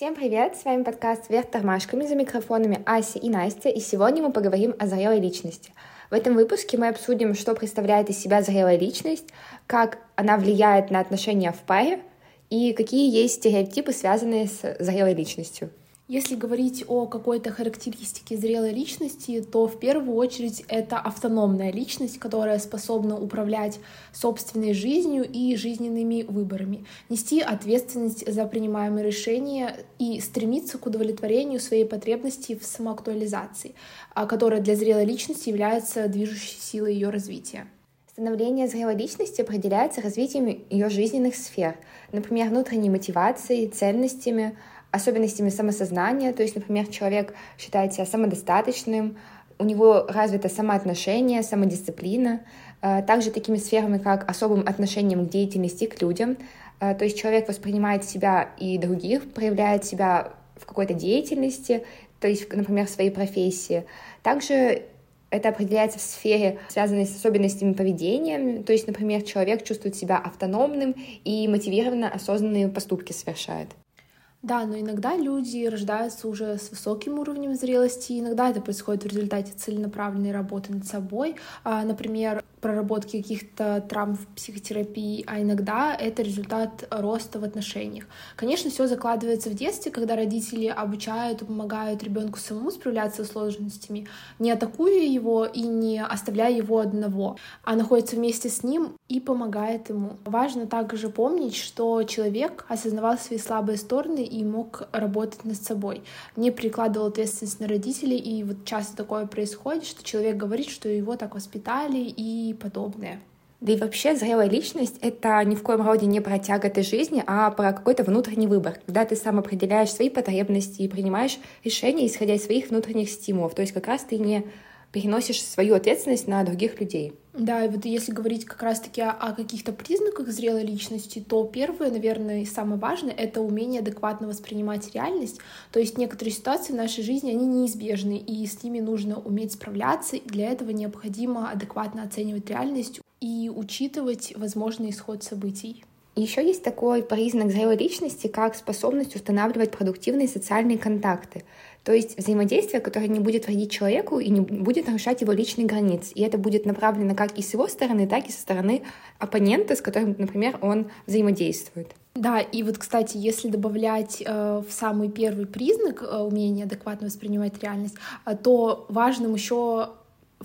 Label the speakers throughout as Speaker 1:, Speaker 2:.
Speaker 1: Всем привет! С вами подкаст «Вверх тормашками» за микрофонами Ася и Настя, и сегодня мы поговорим о зрелой личности. В этом выпуске мы обсудим, что представляет из себя зрелая личность, как она влияет на отношения в паре и какие есть стереотипы, связанные с зрелой личностью.
Speaker 2: Если говорить о какой-то характеристике зрелой личности, то в первую очередь это автономная личность, которая способна управлять собственной жизнью и жизненными выборами, нести ответственность за принимаемые решения и стремиться к удовлетворению своей потребности в самоактуализации, а, которая для зрелой личности является движущей силой ее развития.
Speaker 1: Становление зрелой личности определяется развитием ее жизненных сфер, например, внутренней мотивацией, ценностями, особенностями самосознания, то есть, например, человек считает себя самодостаточным, у него развито самоотношение, самодисциплина, э, также такими сферами, как особым отношением к деятельности, к людям, э, то есть человек воспринимает себя и других, проявляет себя в какой-то деятельности, то есть, например, в своей профессии. Также это определяется в сфере, связанной с особенностями поведения. То есть, например, человек чувствует себя автономным и мотивированно осознанные поступки совершает.
Speaker 2: Да, но иногда люди рождаются уже с высоким уровнем зрелости, иногда это происходит в результате целенаправленной работы над собой. А, например, проработки каких-то травм в психотерапии, а иногда это результат роста в отношениях. Конечно, все закладывается в детстве, когда родители обучают и помогают ребенку самому справляться с сложностями, не атакуя его и не оставляя его одного, а находится вместе с ним и помогает ему. Важно также помнить, что человек осознавал свои слабые стороны и мог работать над собой, не прикладывал ответственность на родителей, и вот часто такое происходит, что человек говорит, что его так воспитали и подобное.
Speaker 1: Да и вообще зрелая личность — это ни в коем роде не про тяготы жизни, а про какой-то внутренний выбор, когда ты сам определяешь свои потребности и принимаешь решения, исходя из своих внутренних стимулов. То есть как раз ты не переносишь свою ответственность на других людей.
Speaker 2: Да, и вот если говорить как раз-таки о, о каких-то признаках зрелой личности, то первое, наверное, и самое важное — это умение адекватно воспринимать реальность. То есть некоторые ситуации в нашей жизни, они неизбежны, и с ними нужно уметь справляться, и для этого необходимо адекватно оценивать реальность и учитывать возможный исход событий.
Speaker 1: Еще есть такой признак зрелой личности, как способность устанавливать продуктивные социальные контакты. То есть взаимодействие, которое не будет вредить человеку и не будет нарушать его личные границы. И это будет направлено как и с его стороны, так и со стороны оппонента, с которым, например, он взаимодействует.
Speaker 2: Да, и вот, кстати, если добавлять э, в самый первый признак э, умения адекватно воспринимать реальность, э, то важным еще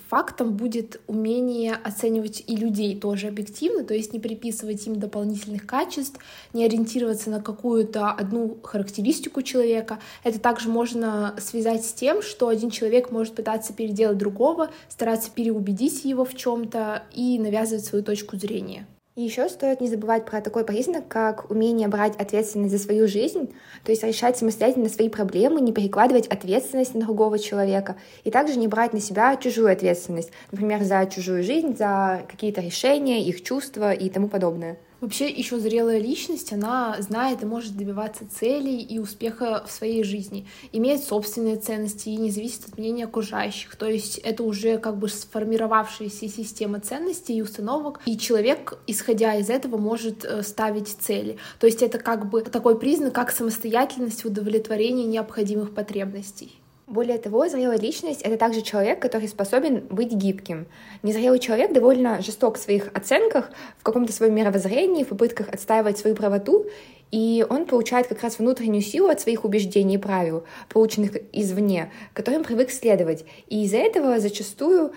Speaker 2: фактом будет умение оценивать и людей тоже объективно, то есть не приписывать им дополнительных качеств, не ориентироваться на какую-то одну характеристику человека. Это также можно связать с тем, что один человек может пытаться переделать другого, стараться переубедить его в чем-то и навязывать свою точку зрения.
Speaker 1: И еще стоит не забывать про такой признак, как умение брать ответственность за свою жизнь, то есть решать самостоятельно свои проблемы, не перекладывать ответственность на другого человека, и также не брать на себя чужую ответственность, например, за чужую жизнь, за какие-то решения, их чувства и тому подобное.
Speaker 2: Вообще еще зрелая личность, она знает и может добиваться целей и успеха в своей жизни, имеет собственные ценности и не зависит от мнения окружающих. То есть это уже как бы сформировавшаяся система ценностей и установок, и человек, исходя из этого, может э, ставить цели. То есть это как бы такой признак, как самостоятельность в удовлетворении необходимых потребностей.
Speaker 1: Более того, зрелая личность — это также человек, который способен быть гибким. Незрелый человек довольно жесток в своих оценках, в каком-то своем мировоззрении, в попытках отстаивать свою правоту, и он получает как раз внутреннюю силу от своих убеждений и правил, полученных извне, которым привык следовать. И из-за этого зачастую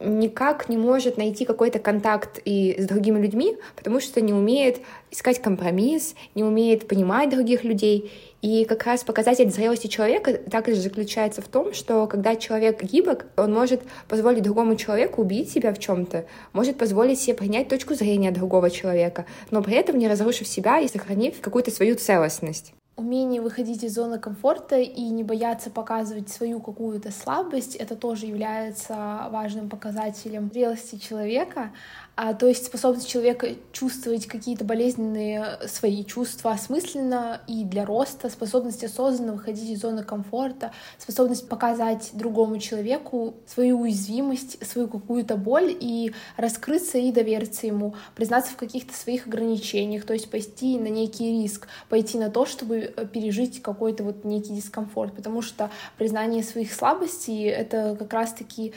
Speaker 1: никак не может найти какой-то контакт и с другими людьми, потому что не умеет искать компромисс, не умеет понимать других людей. И как раз показатель зрелости человека также заключается в том, что когда человек гибок, он может позволить другому человеку убить себя в чем-то, может позволить себе принять точку зрения другого человека, но при этом не разрушив себя и сохранив какую-то свою целостность.
Speaker 2: Умение выходить из зоны комфорта и не бояться показывать свою какую-то слабость, это тоже является важным показателем зрелости человека. А, то есть способность человека чувствовать какие-то болезненные свои чувства осмысленно и для роста, способность осознанно выходить из зоны комфорта, способность показать другому человеку свою уязвимость, свою какую-то боль и раскрыться и довериться ему, признаться в каких-то своих ограничениях, то есть пойти на некий риск, пойти на то, чтобы э, пережить какой-то вот некий дискомфорт, потому что признание своих слабостей — это как раз-таки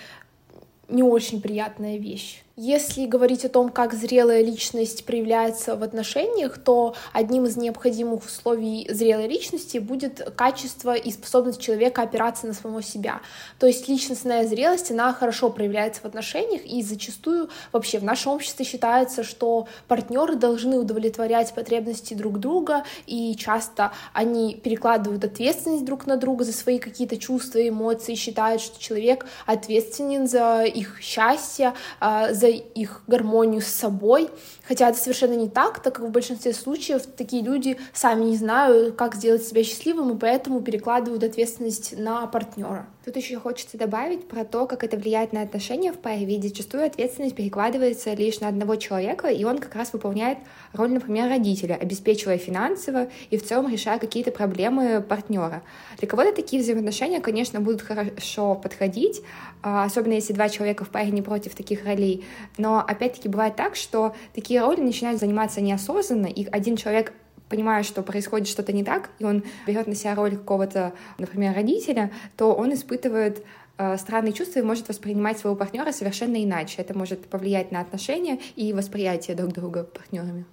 Speaker 2: не очень приятная вещь. Если говорить о том, как зрелая личность проявляется в отношениях, то одним из необходимых условий зрелой личности будет качество и способность человека опираться на самого себя. То есть личностная зрелость, она хорошо проявляется в отношениях, и зачастую вообще в нашем обществе считается, что партнеры должны удовлетворять потребности друг друга, и часто они перекладывают ответственность друг на друга за свои какие-то чувства эмоции, считают, что человек ответственен за их счастье, а, за их гармонию с собой, хотя это совершенно не так, так как в большинстве случаев такие люди сами не знают, как сделать себя счастливым, и поэтому перекладывают ответственность на партнера.
Speaker 1: Тут еще хочется добавить про то, как это влияет на отношения в паре, ведь зачастую ответственность перекладывается лишь на одного человека, и он как раз выполняет роль, например, родителя, обеспечивая финансово и в целом решая какие-то проблемы партнера. Для кого-то такие взаимоотношения, конечно, будут хорошо подходить, а, особенно если два человека в паре не против таких ролей. Но опять-таки бывает так, что такие роли начинают заниматься неосознанно, и один человек понимая, что происходит что-то не так, и он берет на себя роль какого-то, например, родителя, то он испытывает э, странные чувства и может воспринимать своего партнера совершенно иначе. Это может повлиять на отношения и восприятие друг друга партнерами.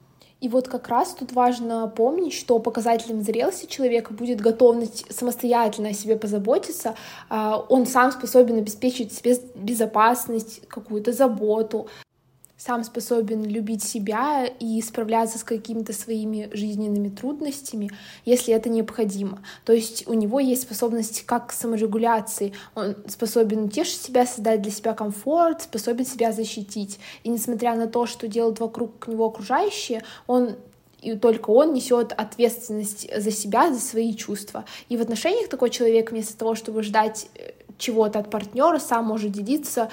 Speaker 2: И вот как раз тут важно помнить, что показателем зрелости человека будет готовность самостоятельно о себе позаботиться. А, он сам способен обеспечить себе безопасность, какую-то заботу, сам способен любить себя и справляться с какими-то своими жизненными трудностями, если это необходимо. То есть у него есть способность как к саморегуляции, он способен утешить себя, создать для себя комфорт, способен себя защитить. И несмотря на то, что делают вокруг него окружающие, он и только он несет ответственность за себя, за свои чувства. И в отношениях такой человек вместо того, чтобы ждать э, чего-то от партнера, сам может делиться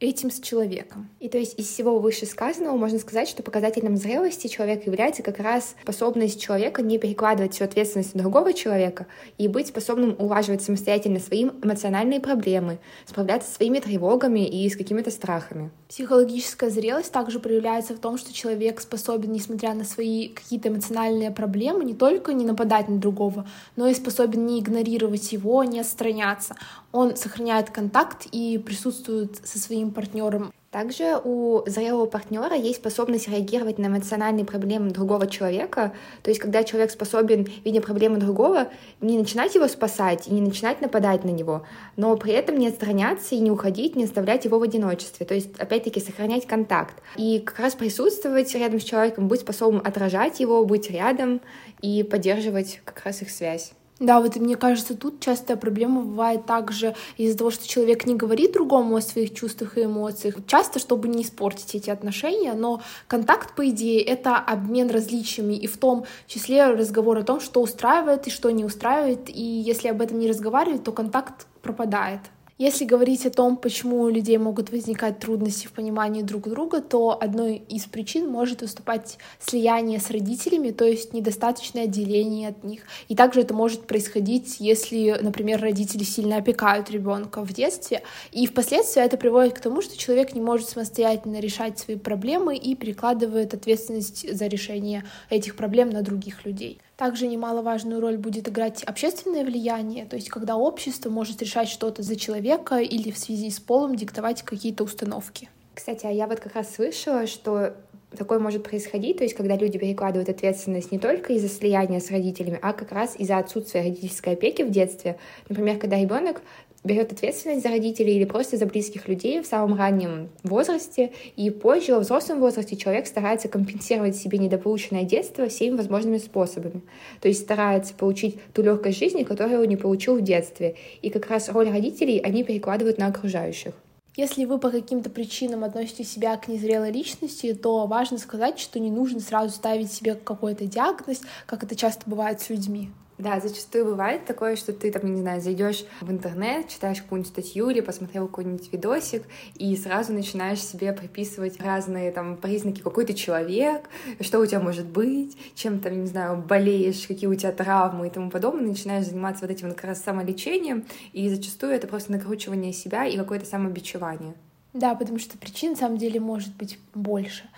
Speaker 2: этим с человеком.
Speaker 1: И то есть из всего вышесказанного можно сказать, что показателем зрелости человека является как раз способность человека не перекладывать всю ответственность на другого человека и быть способным улаживать самостоятельно свои эмоциональные проблемы, справляться со своими тревогами и с какими-то страхами.
Speaker 2: Психологическая зрелость также проявляется в том, что человек способен, несмотря на свои какие-то эмоциональные проблемы, не только не нападать на другого, но и способен не игнорировать его, не отстраняться. Он сохраняет контакт и присутствует со своим своим партнером.
Speaker 1: Также у зрелого партнера есть способность реагировать на эмоциональные проблемы другого человека. То есть, когда человек способен, видя проблемы другого, не начинать его спасать и не начинать нападать на него, но при этом не отстраняться и не уходить, не оставлять его в одиночестве. То есть, опять-таки, сохранять контакт. И как раз присутствовать рядом с человеком, быть способным отражать его, быть рядом и поддерживать как раз их связь.
Speaker 2: Да, вот мне кажется, тут частая проблема бывает также из-за того, что человек не говорит другому о своих чувствах и эмоциях, часто, чтобы не испортить эти отношения, но контакт, по идее, это обмен различиями, и в том числе разговор о том, что устраивает и что не устраивает, и если об этом не разговаривать, то контакт пропадает. Если говорить о том, почему у людей могут возникать трудности в понимании друг друга, то одной из причин может выступать слияние с родителями, то есть недостаточное отделение от них. И также это может происходить, если, например, родители сильно опекают ребенка в детстве, и впоследствии это приводит к тому, что человек не может самостоятельно решать свои проблемы и перекладывает ответственность за решение этих проблем на других людей. Также немаловажную роль будет играть общественное влияние, то есть когда общество может решать что-то за человека или в связи с полом диктовать какие-то установки.
Speaker 1: Кстати, а я вот как раз слышала, что такое может происходить, то есть когда люди перекладывают ответственность не только из-за слияния с родителями, а как раз из-за отсутствия родительской опеки в детстве. Например, когда ребенок берет ответственность за родителей или просто за близких людей в самом раннем возрасте, и позже, во взрослом возрасте, человек старается компенсировать себе недополученное детство всеми возможными способами. То есть старается получить ту легкость жизни, которую он не получил в детстве. И как раз роль родителей они перекладывают на окружающих.
Speaker 2: Если вы по каким-то причинам относите себя к незрелой личности, то важно сказать, что не нужно сразу ставить себе какой-то диагноз, как это часто бывает с людьми.
Speaker 1: Да, зачастую бывает такое, что ты там, не знаю, зайдешь в интернет, читаешь какую-нибудь статью или посмотрел какой-нибудь видосик, и сразу начинаешь себе приписывать разные там признаки, какой ты человек, что у тебя может быть, чем там, не знаю, болеешь, какие у тебя травмы и тому подобное, начинаешь заниматься вот этим как раз самолечением, и зачастую это просто накручивание себя и какое-то самобичевание.
Speaker 2: Да, потому что причин на самом деле может быть больше.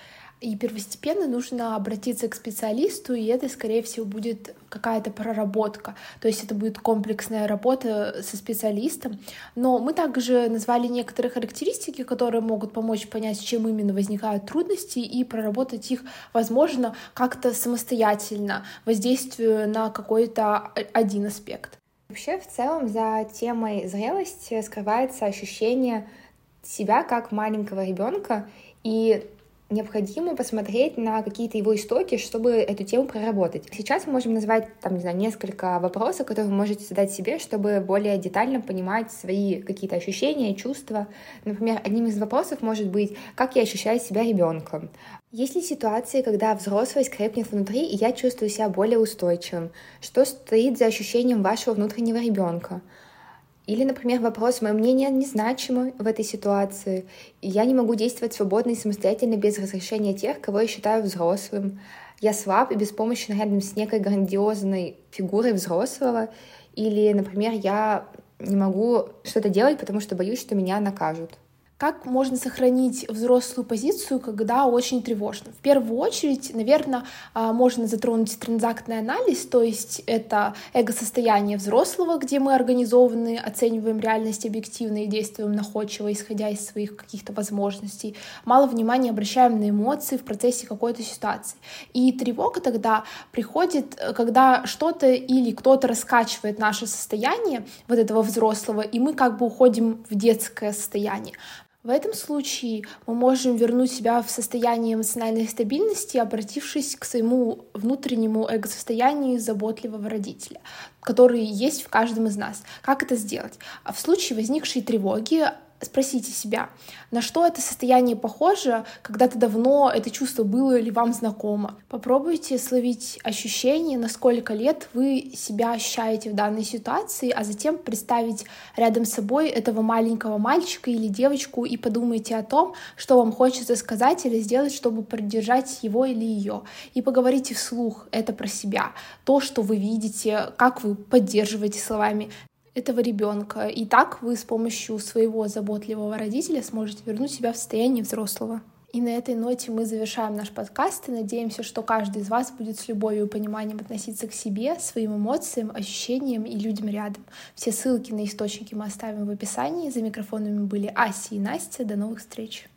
Speaker 2: И первостепенно нужно обратиться к специалисту, и это, скорее всего, будет какая-то проработка. То есть это будет комплексная работа со специалистом. Но мы также назвали некоторые характеристики, которые могут помочь понять, с чем именно возникают трудности, и проработать их, возможно, как-то самостоятельно, воздействуя на какой-то один аспект.
Speaker 1: Вообще, в целом, за темой зрелости скрывается ощущение себя как маленького ребенка и необходимо посмотреть на какие-то его истоки, чтобы эту тему проработать. Сейчас мы можем назвать, там, не знаю, несколько вопросов, которые вы можете задать себе, чтобы более детально понимать свои какие-то ощущения, чувства. Например, одним из вопросов может быть, как я ощущаю себя ребенком. Есть ли ситуации, когда взрослость крепнет внутри, и я чувствую себя более устойчивым? Что стоит за ощущением вашего внутреннего ребенка? Или, например, вопрос «Мое мнение незначимо в этой ситуации, и я не могу действовать свободно и самостоятельно без разрешения тех, кого я считаю взрослым. Я слаб и беспомощен рядом с некой грандиозной фигурой взрослого». Или, например, я не могу что-то делать, потому что боюсь, что меня накажут.
Speaker 2: Как можно сохранить взрослую позицию, когда очень тревожно? В первую очередь, наверное, а, можно затронуть транзактный анализ, то есть это эго-состояние взрослого, где мы организованы, оцениваем реальность объективно и действуем находчиво, исходя из своих каких-то возможностей. Мало внимания обращаем на эмоции в процессе какой-то ситуации. И тревога тогда приходит, когда что-то или кто-то раскачивает наше состояние вот этого взрослого, и мы как бы уходим в детское состояние. В этом случае мы можем вернуть себя в состояние эмоциональной стабильности, обратившись к своему внутреннему эго-состоянию заботливого родителя, который есть в каждом из нас. Как это сделать? В случае возникшей тревоги спросите себя, на что это состояние похоже, когда-то давно это чувство было или вам знакомо. Попробуйте словить ощущение, на сколько лет вы себя ощущаете в данной ситуации, а затем представить рядом с собой этого маленького мальчика или девочку и подумайте о том, что вам хочется сказать или сделать, чтобы поддержать его или ее. И поговорите вслух это про себя, то, что вы видите, как вы поддерживаете словами этого ребенка. И так вы с помощью своего заботливого родителя сможете вернуть себя в состояние взрослого. И на этой ноте мы завершаем наш подкаст и надеемся, что каждый из вас будет с любовью и пониманием относиться к себе, своим эмоциям, ощущениям и людям рядом. Все ссылки на источники мы оставим в описании. За микрофонами были Ася и Настя. До новых встреч!